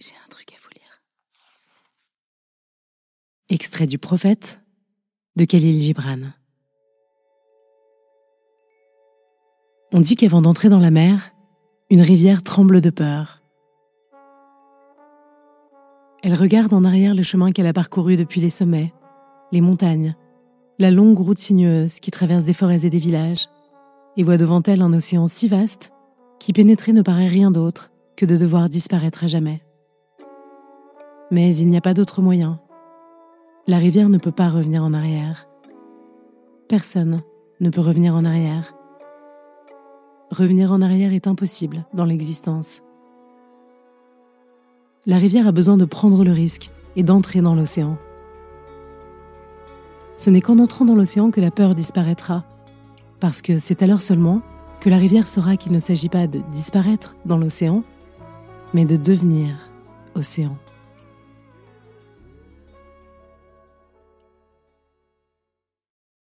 J'ai un truc à vous lire. Extrait du Prophète de Khalil Gibran. On dit qu'avant d'entrer dans la mer, une rivière tremble de peur. Elle regarde en arrière le chemin qu'elle a parcouru depuis les sommets, les montagnes, la longue route sinueuse qui traverse des forêts et des villages, et voit devant elle un océan si vaste qui pénétrer ne paraît rien d'autre que de devoir disparaître à jamais. Mais il n'y a pas d'autre moyen. La rivière ne peut pas revenir en arrière. Personne ne peut revenir en arrière. Revenir en arrière est impossible dans l'existence. La rivière a besoin de prendre le risque et d'entrer dans l'océan. Ce n'est qu'en entrant dans l'océan que la peur disparaîtra, parce que c'est alors seulement que la rivière saura qu'il ne s'agit pas de disparaître dans l'océan, mais de devenir océan.